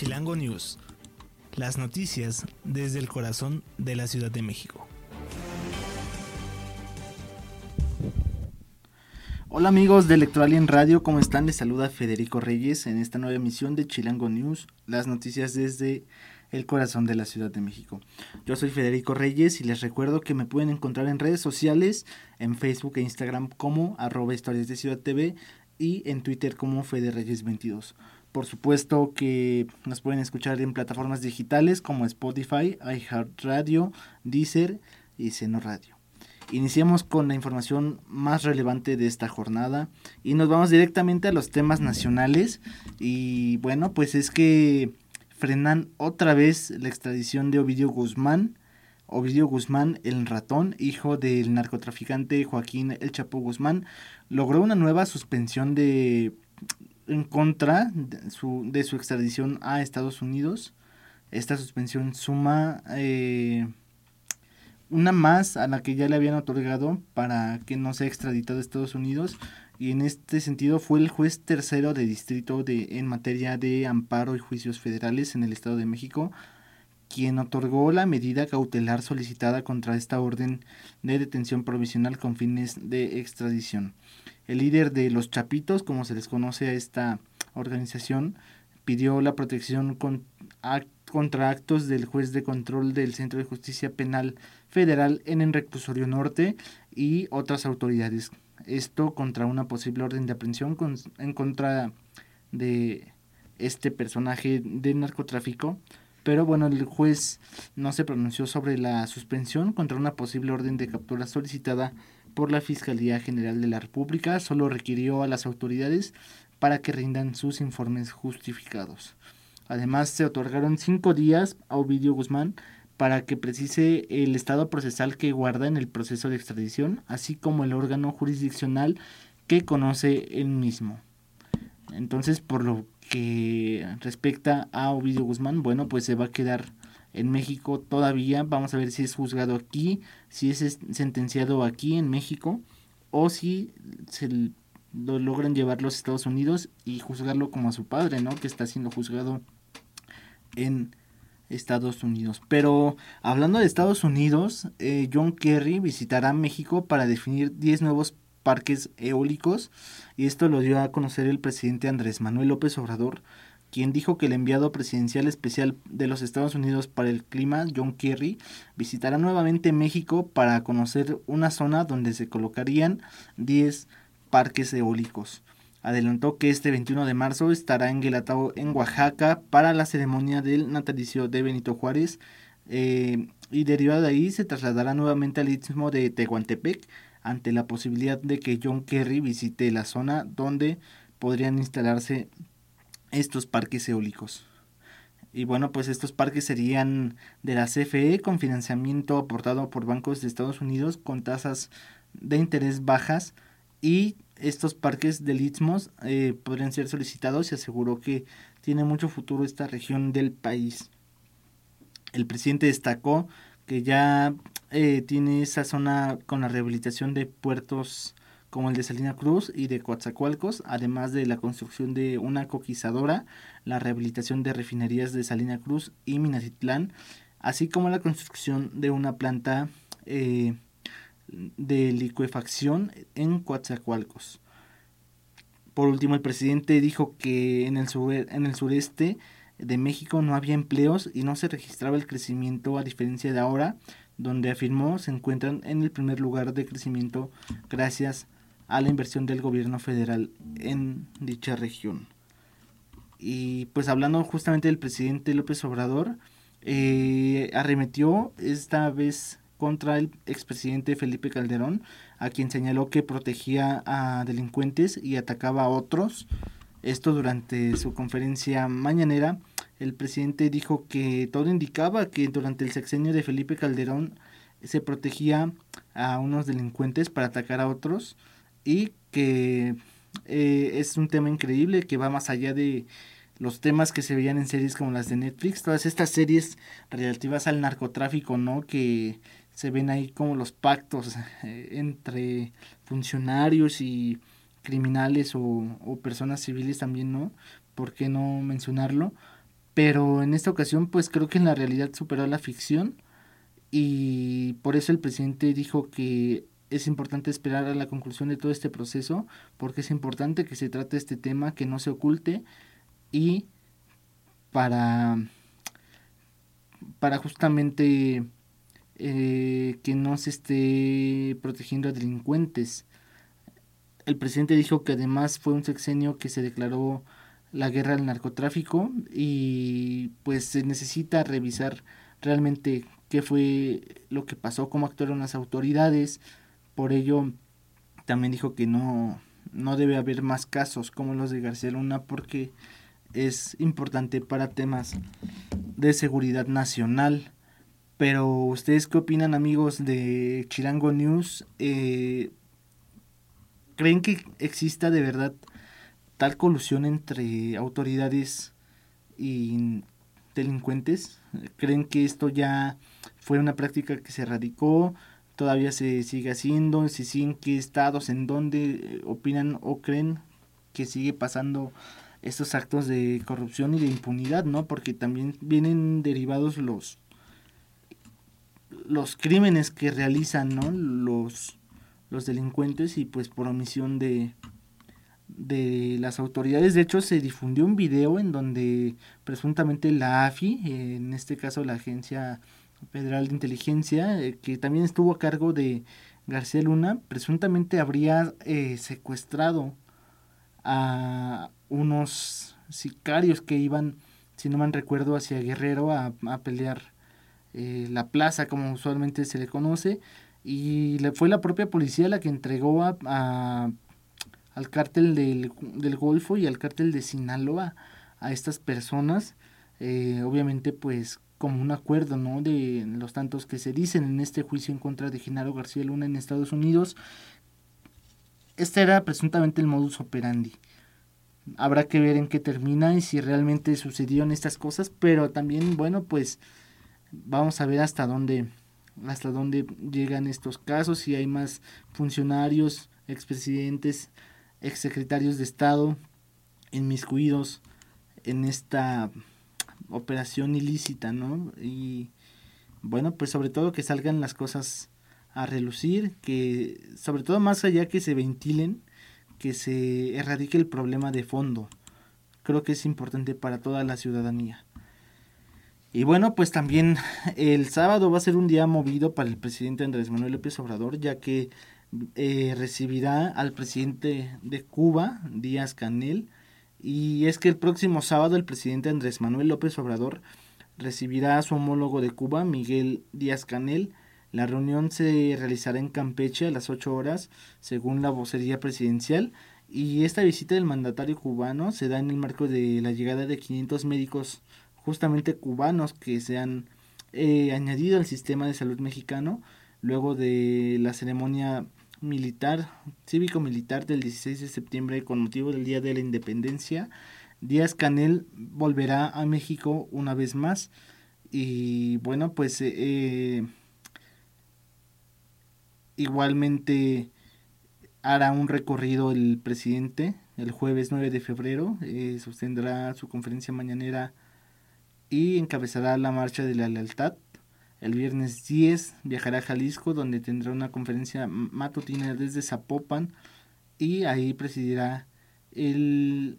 Chilango News. Las noticias desde el corazón de la Ciudad de México. Hola amigos de Electoral Radio, ¿cómo están? Les saluda Federico Reyes en esta nueva emisión de Chilango News, las noticias desde el corazón de la Ciudad de México. Yo soy Federico Reyes y les recuerdo que me pueden encontrar en redes sociales, en Facebook e Instagram como arroba historias de Ciudad TV y en Twitter como Fede Reyes 22. Por supuesto que nos pueden escuchar en plataformas digitales como Spotify, iHeartRadio, Deezer y Seno Radio. Iniciamos con la información más relevante de esta jornada y nos vamos directamente a los temas nacionales y bueno pues es que frenan otra vez la extradición de Ovidio Guzmán. Ovidio Guzmán, el ratón, hijo del narcotraficante Joaquín El Chapo Guzmán, logró una nueva suspensión de en contra de su, de su extradición a Estados Unidos. Esta suspensión suma eh, una más a la que ya le habían otorgado para que no sea extraditado a Estados Unidos. Y en este sentido fue el juez tercero de distrito de, en materia de amparo y juicios federales en el Estado de México quien otorgó la medida cautelar solicitada contra esta orden de detención provisional con fines de extradición. El líder de los Chapitos, como se les conoce a esta organización, pidió la protección contra actos del juez de control del Centro de Justicia Penal Federal en el Reclusorio Norte y otras autoridades. Esto contra una posible orden de aprehensión en contra de este personaje de narcotráfico. Pero bueno, el juez no se pronunció sobre la suspensión contra una posible orden de captura solicitada por la Fiscalía General de la República solo requirió a las autoridades para que rindan sus informes justificados. Además, se otorgaron cinco días a Ovidio Guzmán para que precise el estado procesal que guarda en el proceso de extradición, así como el órgano jurisdiccional que conoce él mismo. Entonces, por lo que respecta a Ovidio Guzmán, bueno, pues se va a quedar en México todavía. Vamos a ver si es juzgado aquí, si es sentenciado aquí en México o si se lo logran llevar los Estados Unidos y juzgarlo como a su padre, ¿no? Que está siendo juzgado en Estados Unidos. Pero hablando de Estados Unidos, eh, John Kerry visitará México para definir 10 nuevos parques eólicos y esto lo dio a conocer el presidente Andrés Manuel López Obrador quien dijo que el enviado presidencial especial de los Estados Unidos para el clima, John Kerry, visitará nuevamente México para conocer una zona donde se colocarían 10 parques eólicos. Adelantó que este 21 de marzo estará en Guelatao, en Oaxaca, para la ceremonia del natalicio de Benito Juárez. Eh, y derivado de ahí se trasladará nuevamente al istmo de Tehuantepec ante la posibilidad de que John Kerry visite la zona donde podrían instalarse estos parques eólicos. Y bueno, pues estos parques serían de la CFE con financiamiento aportado por bancos de Estados Unidos con tasas de interés bajas y estos parques del Istmos eh, podrían ser solicitados y aseguró que tiene mucho futuro esta región del país. El presidente destacó que ya eh, tiene esa zona con la rehabilitación de puertos como el de Salina Cruz y de Coatzacoalcos, además de la construcción de una coquizadora, la rehabilitación de refinerías de Salina Cruz y Minatitlán, así como la construcción de una planta eh, de licuefacción en Coatzacoalcos. Por último, el presidente dijo que en el, en el sureste de México no había empleos y no se registraba el crecimiento a diferencia de ahora, donde afirmó se encuentran en el primer lugar de crecimiento gracias a la inversión del gobierno federal en dicha región. Y pues hablando justamente del presidente López Obrador, eh, arremetió esta vez contra el expresidente Felipe Calderón, a quien señaló que protegía a delincuentes y atacaba a otros. Esto durante su conferencia mañanera, el presidente dijo que todo indicaba que durante el sexenio de Felipe Calderón se protegía a unos delincuentes para atacar a otros y que eh, es un tema increíble que va más allá de los temas que se veían en series como las de Netflix, todas estas series relativas al narcotráfico, ¿no? Que se ven ahí como los pactos eh, entre funcionarios y criminales o, o, personas civiles también, ¿no? ¿Por qué no mencionarlo? Pero en esta ocasión pues creo que en la realidad superó la ficción y por eso el presidente dijo que es importante esperar a la conclusión de todo este proceso porque es importante que se trate este tema, que no se oculte y para, para justamente eh, que no se esté protegiendo a delincuentes. El presidente dijo que además fue un sexenio que se declaró la guerra al narcotráfico y pues se necesita revisar realmente qué fue lo que pasó, cómo actuaron las autoridades. Por ello también dijo que no, no debe haber más casos como los de García Luna porque es importante para temas de seguridad nacional. Pero ustedes qué opinan amigos de Chirango News? Eh, ¿Creen que exista de verdad tal colusión entre autoridades y delincuentes? ¿Creen que esto ya fue una práctica que se radicó? ¿Todavía se sigue haciendo? ¿Si sí, en qué estados? ¿En dónde opinan o creen que sigue pasando estos actos de corrupción y de impunidad? ¿no? Porque también vienen derivados los los crímenes que realizan ¿no? los, los delincuentes y pues por omisión de, de las autoridades. De hecho, se difundió un video en donde presuntamente la AFI, en este caso la Agencia Federal de Inteligencia, eh, que también estuvo a cargo de García Luna, presuntamente habría eh, secuestrado a unos sicarios que iban, si no me recuerdo, hacia Guerrero a, a pelear eh, la plaza, como usualmente se le conoce, y le, fue la propia policía la que entregó a al cártel del, del, Golfo y al cártel de Sinaloa a estas personas, eh, obviamente pues como un acuerdo, ¿no? De los tantos que se dicen en este juicio en contra de Genaro García Luna en Estados Unidos. Este era presuntamente el modus operandi. Habrá que ver en qué termina y si realmente sucedieron estas cosas, pero también, bueno, pues vamos a ver hasta dónde hasta dónde llegan estos casos, si hay más funcionarios, expresidentes exsecretarios de Estado inmiscuidos en esta operación ilícita, ¿no? Y bueno, pues sobre todo que salgan las cosas a relucir, que sobre todo más allá que se ventilen, que se erradique el problema de fondo. Creo que es importante para toda la ciudadanía. Y bueno, pues también el sábado va a ser un día movido para el presidente Andrés Manuel López Obrador, ya que eh, recibirá al presidente de Cuba, Díaz Canel, y es que el próximo sábado el presidente Andrés Manuel López Obrador recibirá a su homólogo de Cuba, Miguel Díaz Canel. La reunión se realizará en Campeche a las 8 horas, según la vocería presidencial, y esta visita del mandatario cubano se da en el marco de la llegada de 500 médicos justamente cubanos que se han eh, añadido al sistema de salud mexicano luego de la ceremonia militar, cívico-militar del 16 de septiembre con motivo del Día de la Independencia. Díaz Canel volverá a México una vez más y bueno, pues eh, eh, igualmente hará un recorrido el presidente el jueves 9 de febrero, eh, sostendrá su conferencia mañanera y encabezará la marcha de la lealtad el viernes 10 viajará a Jalisco, donde tendrá una conferencia matutina desde Zapopan y ahí presidirá el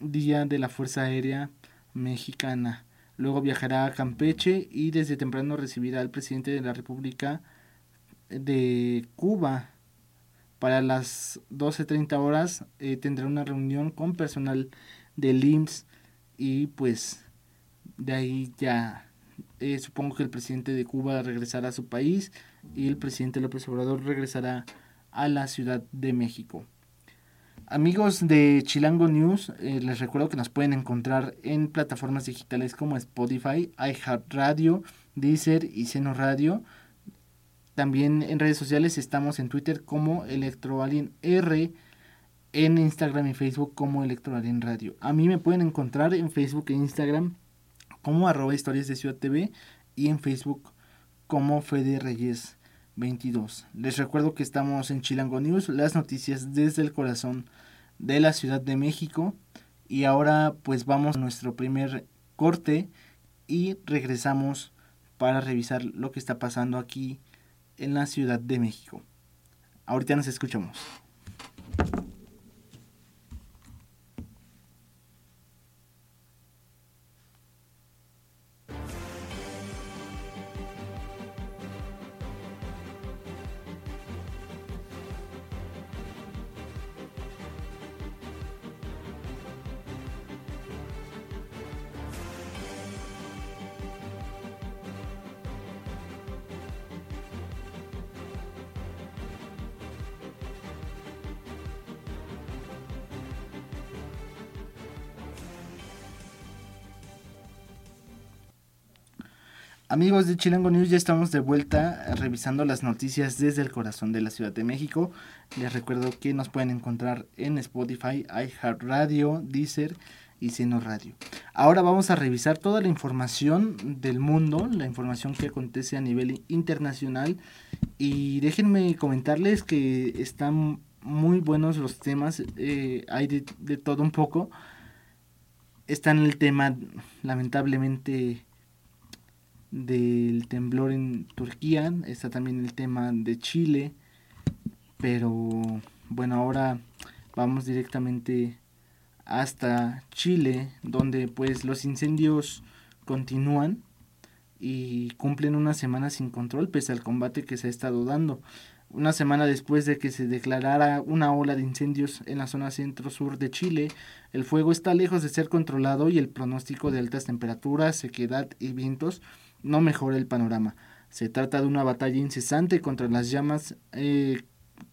Día de la Fuerza Aérea Mexicana. Luego viajará a Campeche y desde temprano recibirá al presidente de la República de Cuba. Para las 12.30 horas eh, tendrá una reunión con personal del IMSS y pues de ahí ya eh, supongo que el presidente de Cuba regresará a su país y el presidente López Obrador regresará a la Ciudad de México. Amigos de Chilango News, eh, les recuerdo que nos pueden encontrar en plataformas digitales como Spotify, iHeartRadio, Deezer y Seno Radio. También en redes sociales estamos en Twitter como Electroalien R, en Instagram y Facebook como Electroalien Radio. A mí me pueden encontrar en Facebook e Instagram como arroba historias de Ciudad TV y en Facebook como Fede Reyes 22. Les recuerdo que estamos en Chilango News, las noticias desde el corazón de la Ciudad de México. Y ahora pues vamos a nuestro primer corte y regresamos para revisar lo que está pasando aquí en la Ciudad de México. Ahorita nos escuchamos. Amigos de Chilango News, ya estamos de vuelta revisando las noticias desde el corazón de la Ciudad de México. Les recuerdo que nos pueden encontrar en Spotify, iHeartRadio, Deezer y Seno Radio. Ahora vamos a revisar toda la información del mundo, la información que acontece a nivel internacional. Y déjenme comentarles que están muy buenos los temas, eh, hay de, de todo un poco. Está en el tema, lamentablemente, del temblor en Turquía, está también el tema de Chile, pero bueno, ahora vamos directamente hasta Chile, donde pues los incendios continúan y cumplen una semana sin control pese al combate que se ha estado dando. Una semana después de que se declarara una ola de incendios en la zona centro-sur de Chile, el fuego está lejos de ser controlado y el pronóstico de altas temperaturas, sequedad y vientos no mejora el panorama. Se trata de una batalla incesante contra las llamas eh,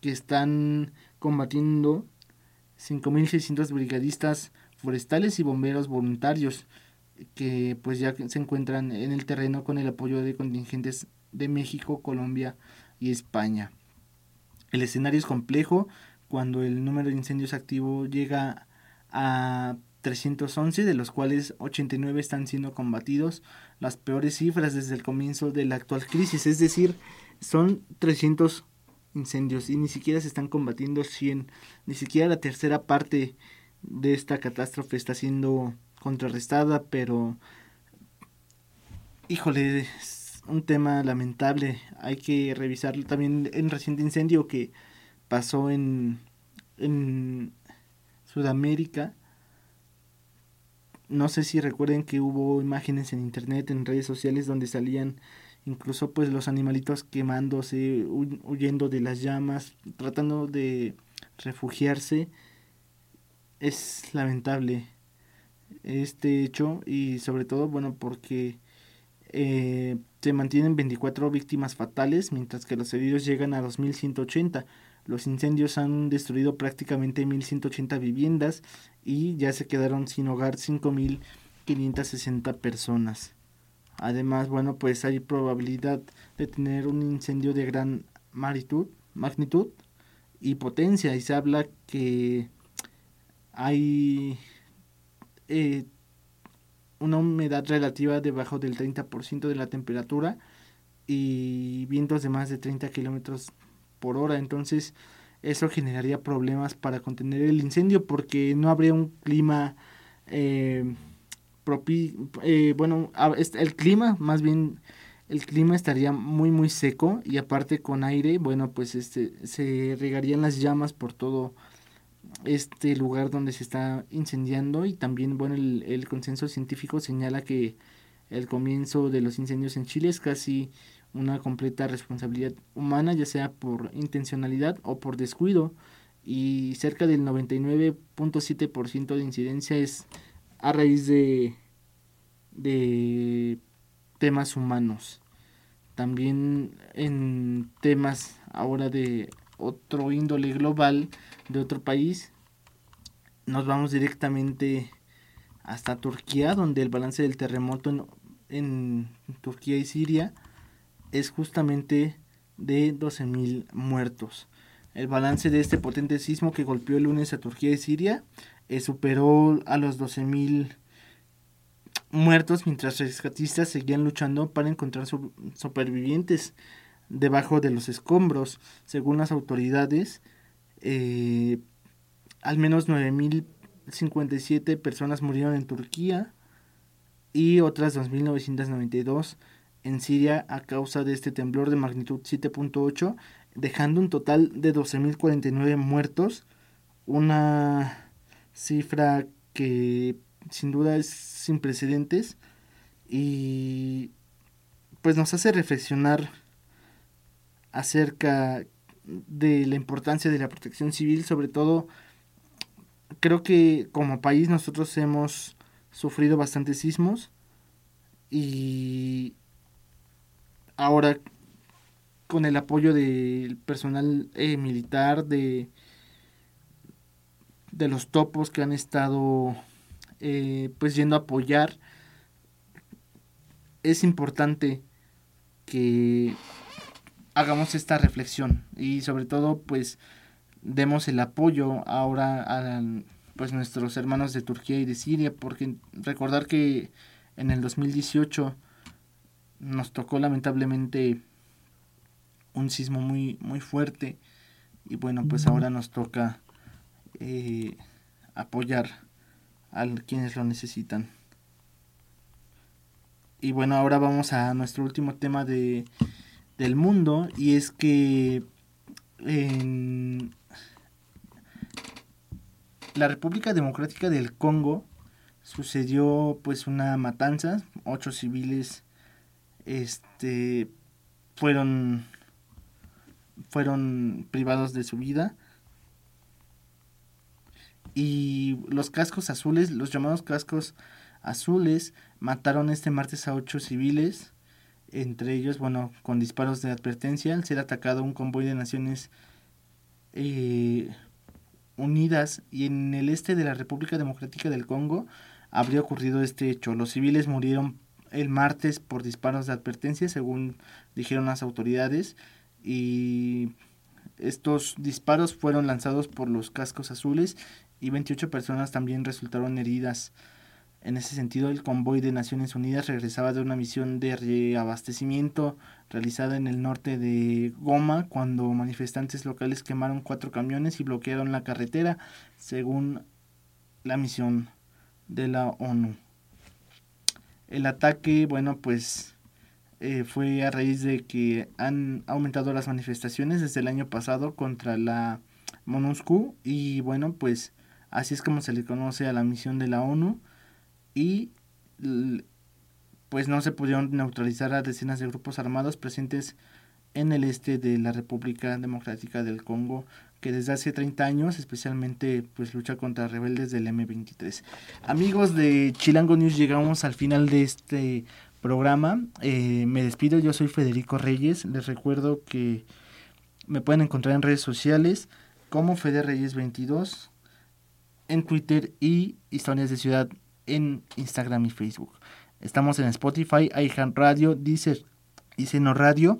que están combatiendo 5.600 brigadistas forestales y bomberos voluntarios que pues ya se encuentran en el terreno con el apoyo de contingentes de México, Colombia y España. El escenario es complejo cuando el número de incendios activos llega a 311, de los cuales 89 están siendo combatidos, las peores cifras desde el comienzo de la actual crisis, es decir, son 300 incendios y ni siquiera se están combatiendo 100, ni siquiera la tercera parte de esta catástrofe está siendo contrarrestada, pero híjole, es un tema lamentable, hay que revisar también el reciente incendio que pasó en, en Sudamérica, no sé si recuerden que hubo imágenes en internet, en redes sociales donde salían incluso pues los animalitos quemándose, huyendo de las llamas, tratando de refugiarse. Es lamentable este hecho y sobre todo bueno porque eh, se mantienen 24 víctimas fatales mientras que los heridos llegan a 2180 los incendios han destruido prácticamente 1.180 viviendas y ya se quedaron sin hogar 5.560 personas. Además, bueno, pues hay probabilidad de tener un incendio de gran magnitud, magnitud y potencia. Y se habla que hay eh, una humedad relativa debajo del 30% de la temperatura y vientos de más de 30 kilómetros por hora. Entonces eso generaría problemas para contener el incendio porque no habría un clima eh, eh, bueno, el clima más bien el clima estaría muy muy seco y aparte con aire, bueno, pues este se regarían las llamas por todo este lugar donde se está incendiando y también bueno el, el consenso científico señala que el comienzo de los incendios en Chile es casi una completa responsabilidad humana, ya sea por intencionalidad o por descuido, y cerca del 99.7% de incidencia es a raíz de, de temas humanos. También en temas ahora de otro índole global, de otro país, nos vamos directamente hasta Turquía, donde el balance del terremoto en, en Turquía y Siria es justamente de 12.000 muertos. El balance de este potente sismo que golpeó el lunes a Turquía y Siria eh, superó a los 12.000 muertos mientras rescatistas seguían luchando para encontrar supervivientes debajo de los escombros. Según las autoridades, eh, al menos 9.057 personas murieron en Turquía y otras 2.992 en Siria a causa de este temblor de magnitud 7.8, dejando un total de 12.049 muertos, una cifra que sin duda es sin precedentes y pues nos hace reflexionar acerca de la importancia de la protección civil, sobre todo creo que como país nosotros hemos sufrido bastantes sismos y ahora con el apoyo del personal eh, militar de de los topos que han estado eh, pues yendo a apoyar es importante que hagamos esta reflexión y sobre todo pues demos el apoyo ahora a pues nuestros hermanos de Turquía y de Siria porque recordar que en el 2018 nos tocó lamentablemente un sismo muy muy fuerte. Y bueno pues ahora nos toca eh, apoyar a quienes lo necesitan. Y bueno ahora vamos a nuestro último tema de del mundo. Y es que en la República Democrática del Congo sucedió pues una matanza, ocho civiles este fueron fueron privados de su vida y los cascos azules, los llamados cascos azules, mataron este martes a ocho civiles entre ellos, bueno, con disparos de advertencia al ser atacado un convoy de Naciones eh, Unidas y en el este de la República Democrática del Congo habría ocurrido este hecho. Los civiles murieron el martes por disparos de advertencia, según dijeron las autoridades, y estos disparos fueron lanzados por los cascos azules y 28 personas también resultaron heridas. En ese sentido, el convoy de Naciones Unidas regresaba de una misión de reabastecimiento realizada en el norte de Goma cuando manifestantes locales quemaron cuatro camiones y bloquearon la carretera, según la misión de la ONU. El ataque, bueno, pues eh, fue a raíz de que han aumentado las manifestaciones desde el año pasado contra la MONUSCO y bueno, pues así es como se le conoce a la misión de la ONU y pues no se pudieron neutralizar a decenas de grupos armados presentes en el este de la República Democrática del Congo, que desde hace 30 años especialmente pues lucha contra rebeldes del M23. Amigos de Chilango News, llegamos al final de este programa. Eh, me despido, yo soy Federico Reyes. Les recuerdo que me pueden encontrar en redes sociales como Fede Reyes 22 en Twitter y Historias de Ciudad en Instagram y Facebook. Estamos en Spotify, iHand Radio, Deezer y Seno Radio.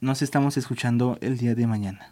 Nos estamos escuchando el día de mañana.